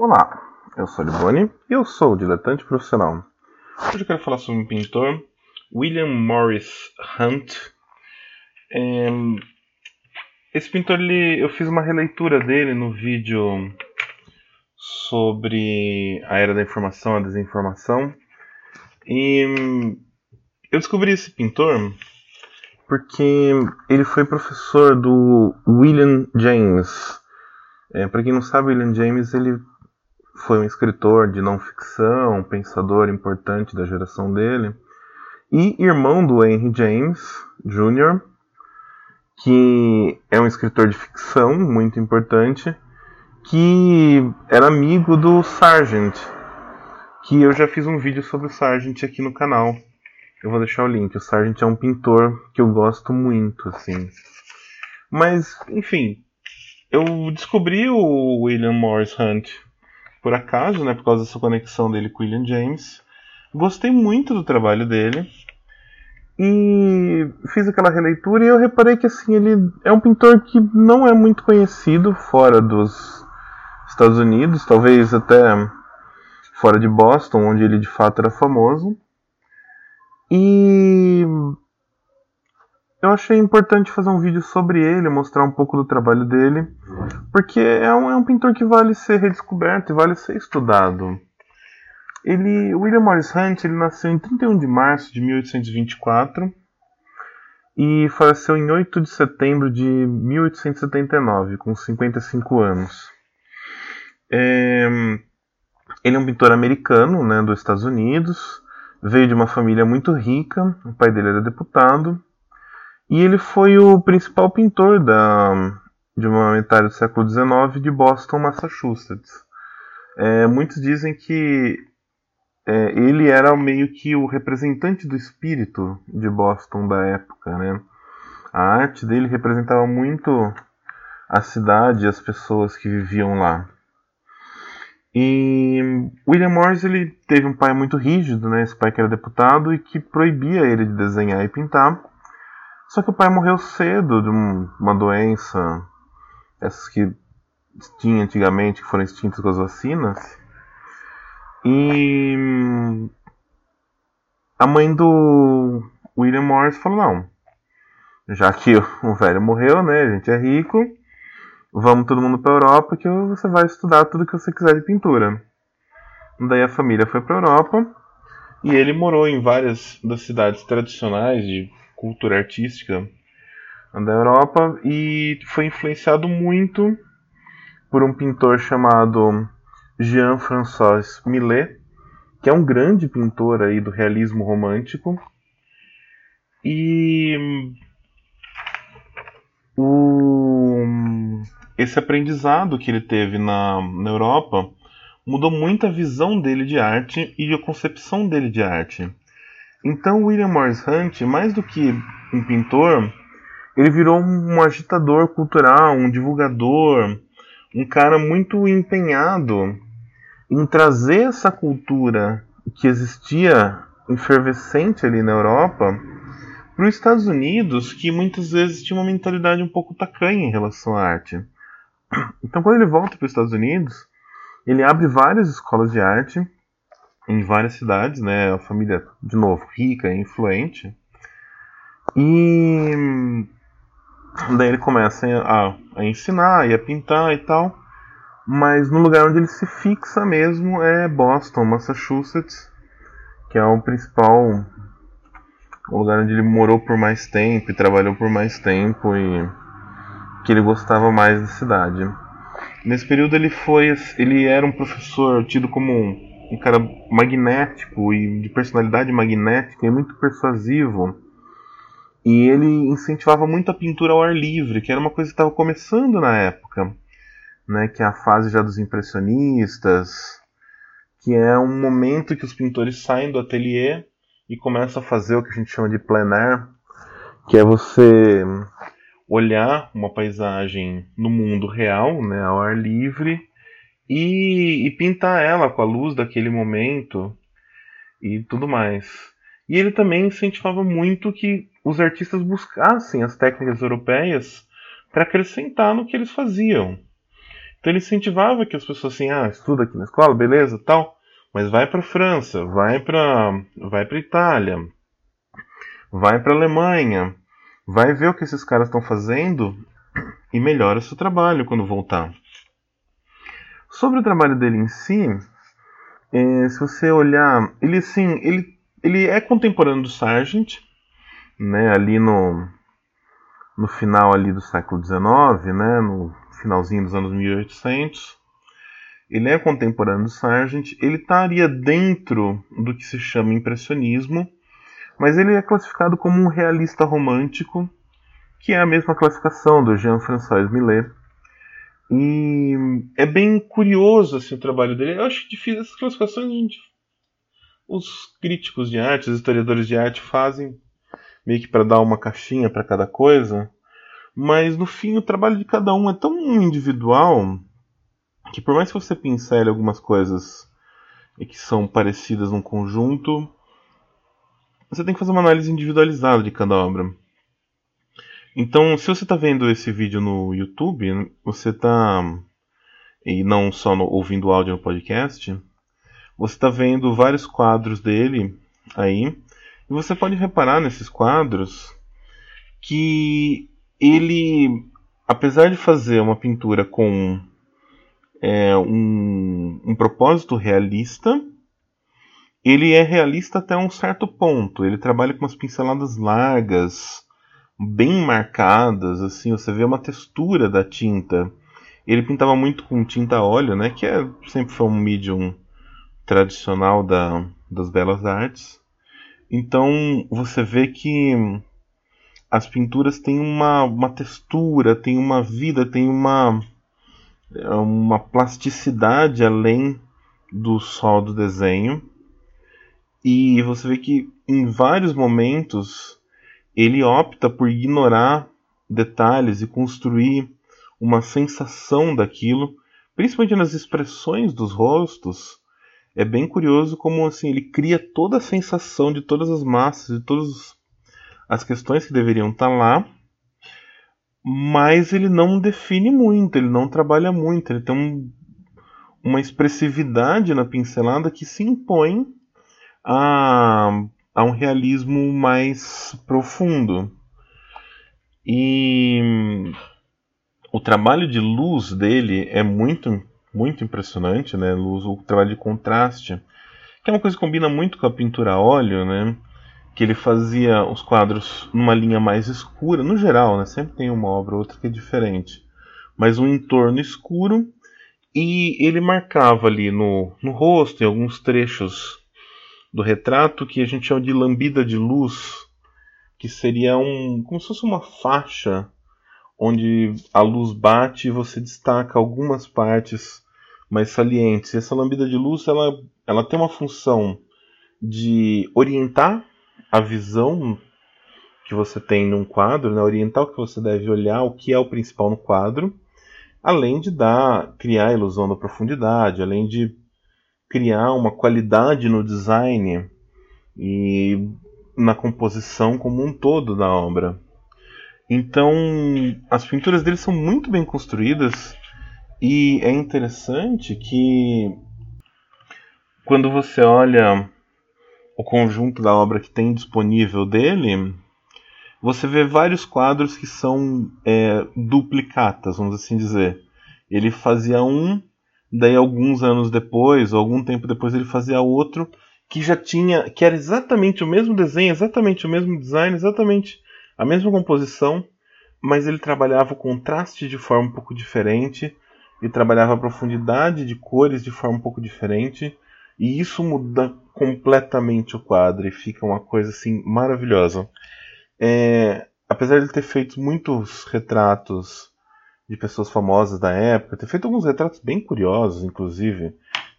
Olá, eu sou Liboni e eu sou diletante profissional. Hoje eu quero falar sobre um pintor, William Morris Hunt. É... Esse pintor, ele... eu fiz uma releitura dele no vídeo sobre a era da informação, a desinformação. E eu descobri esse pintor porque ele foi professor do William James. É, Para quem não sabe, William James ele foi um escritor de não ficção, um pensador importante da geração dele, e irmão do Henry James Jr., que é um escritor de ficção muito importante, que era amigo do Sargent, que eu já fiz um vídeo sobre o Sargent aqui no canal. Eu vou deixar o link. O Sargent é um pintor que eu gosto muito, assim. Mas, enfim, eu descobri o William Morris Hunt por acaso, né, por causa dessa conexão dele com William James. Gostei muito do trabalho dele. E fiz aquela releitura e eu reparei que assim, ele é um pintor que não é muito conhecido fora dos Estados Unidos, talvez até fora de Boston, onde ele de fato era famoso. E eu achei importante fazer um vídeo sobre ele, mostrar um pouco do trabalho dele, porque é um, é um pintor que vale ser redescoberto e vale ser estudado. Ele, William Morris Hunt ele nasceu em 31 de março de 1824 e faleceu em 8 de setembro de 1879, com 55 anos. É, ele é um pintor americano, né, dos Estados Unidos, veio de uma família muito rica, o pai dele era deputado, e ele foi o principal pintor da, de uma metade do século XIX de Boston, Massachusetts. É, muitos dizem que é, ele era meio que o representante do espírito de Boston da época. Né? A arte dele representava muito a cidade e as pessoas que viviam lá. E William Morris ele teve um pai muito rígido, né? esse pai que era deputado e que proibia ele de desenhar e pintar. Só que o pai morreu cedo de um, uma doença, essas que tinha antigamente, que foram extintas com as vacinas. E a mãe do William Morris falou: não, já que o velho morreu, né? A gente é rico, vamos todo mundo para Europa que você vai estudar tudo que você quiser de pintura. Daí a família foi para Europa e ele morou em várias das cidades tradicionais de cultura artística da Europa e foi influenciado muito por um pintor chamado Jean-François Millet, que é um grande pintor aí do realismo romântico. E o, esse aprendizado que ele teve na, na Europa mudou muito a visão dele de arte e a concepção dele de arte. Então, William Morris Hunt, mais do que um pintor, ele virou um agitador cultural, um divulgador, um cara muito empenhado em trazer essa cultura que existia efervescente ali na Europa para os Estados Unidos, que muitas vezes tinha uma mentalidade um pouco tacanha em relação à arte. Então, quando ele volta para os Estados Unidos, ele abre várias escolas de arte em várias cidades, né? A família, de novo, rica, influente. E daí ele começa a, a ensinar e a pintar e tal. Mas no lugar onde ele se fixa mesmo é Boston, Massachusetts, que é o principal o lugar onde ele morou por mais tempo e trabalhou por mais tempo e que ele gostava mais da cidade. Nesse período ele foi ele era um professor tido como um um cara magnético e de personalidade magnética e muito persuasivo. E ele incentivava muito a pintura ao ar livre, que era uma coisa que estava começando na época, né, que é a fase já dos impressionistas, que é um momento que os pintores saem do ateliê e começam a fazer o que a gente chama de plein air, que é você olhar uma paisagem no mundo real, né, ao ar livre, e, e pintar ela com a luz daquele momento e tudo mais. E ele também incentivava muito que os artistas buscassem as técnicas europeias para acrescentar no que eles faziam. Então ele incentivava que as pessoas assim, ah, estuda aqui na escola, beleza, tal, mas vai para França, vai para vai para Itália, vai para Alemanha, vai ver o que esses caras estão fazendo e melhora seu trabalho quando voltar. Sobre o trabalho dele em si, é, se você olhar, ele sim, ele, ele é contemporâneo do Sargent, né, ali no, no final ali do século XIX, né, no finalzinho dos anos 1800. Ele é contemporâneo do Sargent, ele estaria dentro do que se chama impressionismo, mas ele é classificado como um realista romântico, que é a mesma classificação do Jean-François Millet. E é bem curioso assim, o trabalho dele. Eu acho difícil essas classificações. Gente, os críticos de arte, os historiadores de arte fazem meio que para dar uma caixinha para cada coisa. Mas no fim o trabalho de cada um é tão individual que por mais que você pincele algumas coisas que são parecidas num conjunto, você tem que fazer uma análise individualizada de cada obra. Então, se você está vendo esse vídeo no YouTube, você está e não só no, ouvindo o áudio no podcast, você está vendo vários quadros dele aí, e você pode reparar nesses quadros que ele, apesar de fazer uma pintura com é, um, um propósito realista, ele é realista até um certo ponto. Ele trabalha com umas pinceladas largas, bem marcadas, assim, você vê uma textura da tinta. Ele pintava muito com tinta óleo, né, que é, sempre foi um medium tradicional da, das belas artes. Então você vê que as pinturas têm uma, uma textura, têm uma vida, têm uma, uma plasticidade além do só do desenho. E você vê que em vários momentos ele opta por ignorar detalhes e construir uma sensação daquilo, principalmente nas expressões dos rostos. É bem curioso como assim ele cria toda a sensação de todas as massas, de todas as questões que deveriam estar lá, mas ele não define muito, ele não trabalha muito, ele tem um, uma expressividade na pincelada que se impõe a, a um realismo mais profundo. E o trabalho de luz dele é muito muito impressionante, né? Luz, o trabalho de contraste, que é uma coisa que combina muito com a pintura a óleo, né? Que ele fazia os quadros numa linha mais escura, no geral, né? Sempre tem uma obra ou outra que é diferente, mas um entorno escuro e ele marcava ali no, no rosto, em alguns trechos do retrato que a gente chama de lambida de luz, que seria um como se fosse uma faixa onde a luz bate e você destaca algumas partes mais salientes. Essa lambida de luz ela, ela tem uma função de orientar a visão que você tem num quadro, né? orientar o que você deve olhar, o que é o principal no quadro, além de dar, criar a ilusão da profundidade, além de criar uma qualidade no design e na composição como um todo da obra. Então, as pinturas dele são muito bem construídas e é interessante que quando você olha o conjunto da obra que tem disponível dele, você vê vários quadros que são é, duplicatas, vamos assim dizer. Ele fazia um Daí alguns anos depois, ou algum tempo depois, ele fazia outro que já tinha, que era exatamente o mesmo desenho, exatamente o mesmo design, exatamente a mesma composição, mas ele trabalhava o contraste de forma um pouco diferente, e trabalhava a profundidade de cores de forma um pouco diferente, e isso muda completamente o quadro e fica uma coisa assim maravilhosa. É, apesar de ele ter feito muitos retratos de pessoas famosas da época. Tem feito alguns retratos bem curiosos, inclusive.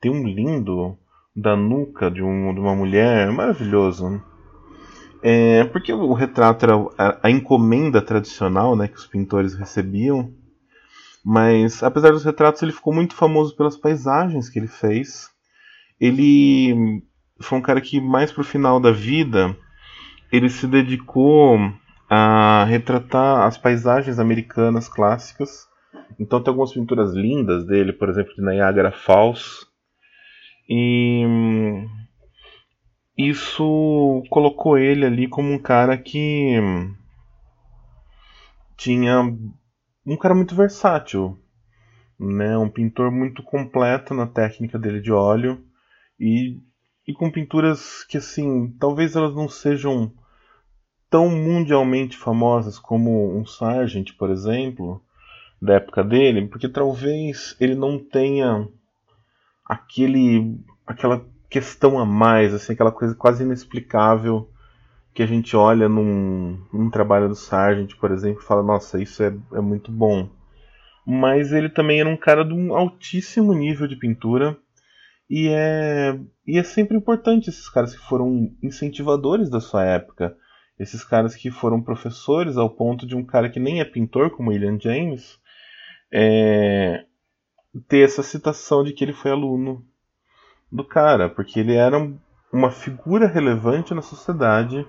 Tem um lindo da nuca de, um, de uma mulher, maravilhoso. É, porque o retrato era a, a, encomenda tradicional né, que os pintores recebiam. Mas, apesar dos retratos, ele ficou muito famoso pelas paisagens que ele fez. Ele foi um cara que, mais pro final da vida, ele se dedicou a retratar as paisagens americanas clássicas Então tem algumas pinturas lindas dele, por exemplo, de Niagara Falls. E hum, isso colocou ele ali como um cara que tinha um cara muito versátil, né? Um pintor muito completo na técnica dele de óleo e, e com pinturas que assim, talvez elas não sejam tão mundialmente famosas como um Sargent, por exemplo, da época dele, porque talvez ele não tenha aquele aquela questão a mais, assim, aquela coisa quase inexplicável que a gente olha num, num trabalho do Sargent, por exemplo, e fala, nossa, isso é, é muito bom. Mas ele também era um cara de um altíssimo nível de pintura. E é, e é sempre importante esses caras que foram incentivadores da sua época. Esses caras que foram professores ao ponto de um cara que nem é pintor, como William James, é, ter essa citação de que ele foi aluno do cara, porque ele era uma figura relevante na sociedade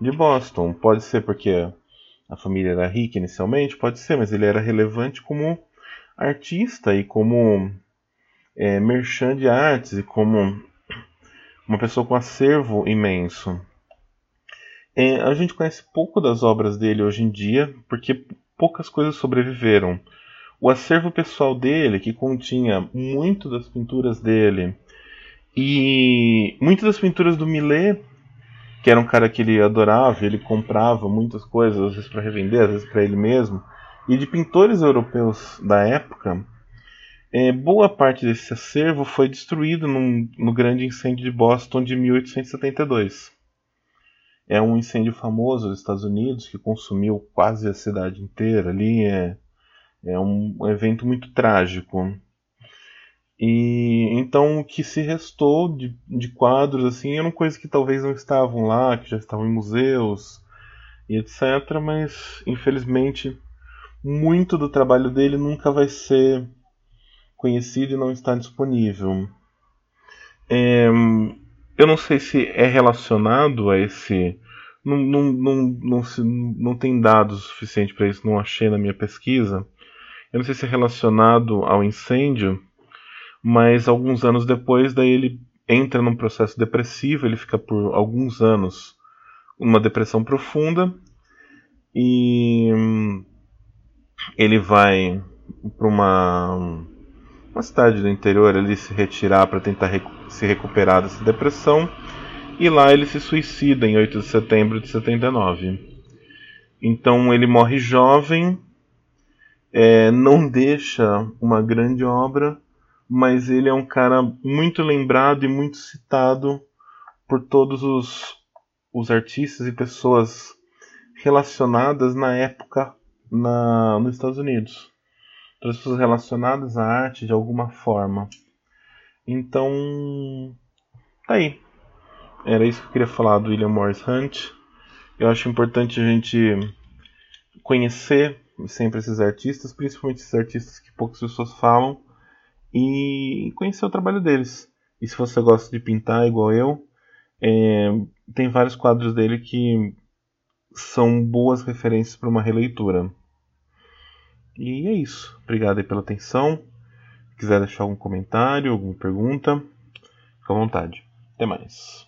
de Boston. Pode ser porque a família era rica inicialmente, pode ser, mas ele era relevante como artista e como é, merchan de artes e como uma pessoa com acervo imenso. É, a gente conhece pouco das obras dele hoje em dia, porque poucas coisas sobreviveram. O acervo pessoal dele, que continha muito das pinturas dele e muitas das pinturas do Millet que era um cara que ele adorava, ele comprava muitas coisas, às vezes para revender, às vezes para ele mesmo, e de pintores europeus da época, é, boa parte desse acervo foi destruído num, no grande incêndio de Boston de 1872. É um incêndio famoso dos Estados Unidos que consumiu quase a cidade inteira ali. É, é um evento muito trágico. E então o que se restou de, de quadros assim eram coisas que talvez não estavam lá, que já estavam em museus e etc. Mas infelizmente muito do trabalho dele nunca vai ser conhecido e não está disponível. É, eu não sei se é relacionado a esse. Não, não, não, não, se, não tem dados suficientes para isso, não achei na minha pesquisa. Eu não sei se é relacionado ao incêndio mas alguns anos depois, daí ele entra num processo depressivo, ele fica por alguns anos numa depressão profunda e ele vai para uma uma cidade do interior ali se retirar para tentar recu se recuperar dessa depressão e lá ele se suicida em 8 de setembro de 79. Então ele morre jovem, é, não deixa uma grande obra mas ele é um cara muito lembrado e muito citado por todos os, os artistas e pessoas relacionadas na época na, nos Estados Unidos. Todas as pessoas relacionadas à arte de alguma forma. Então, tá aí. Era isso que eu queria falar do William Morris Hunt. Eu acho importante a gente conhecer sempre esses artistas, principalmente esses artistas que poucas pessoas falam, e conhecer o trabalho deles. E se você gosta de pintar igual eu, é, tem vários quadros dele que são boas referências para uma releitura. E é isso. Obrigado pela atenção. Se quiser deixar algum comentário, alguma pergunta, fica à vontade. Até mais.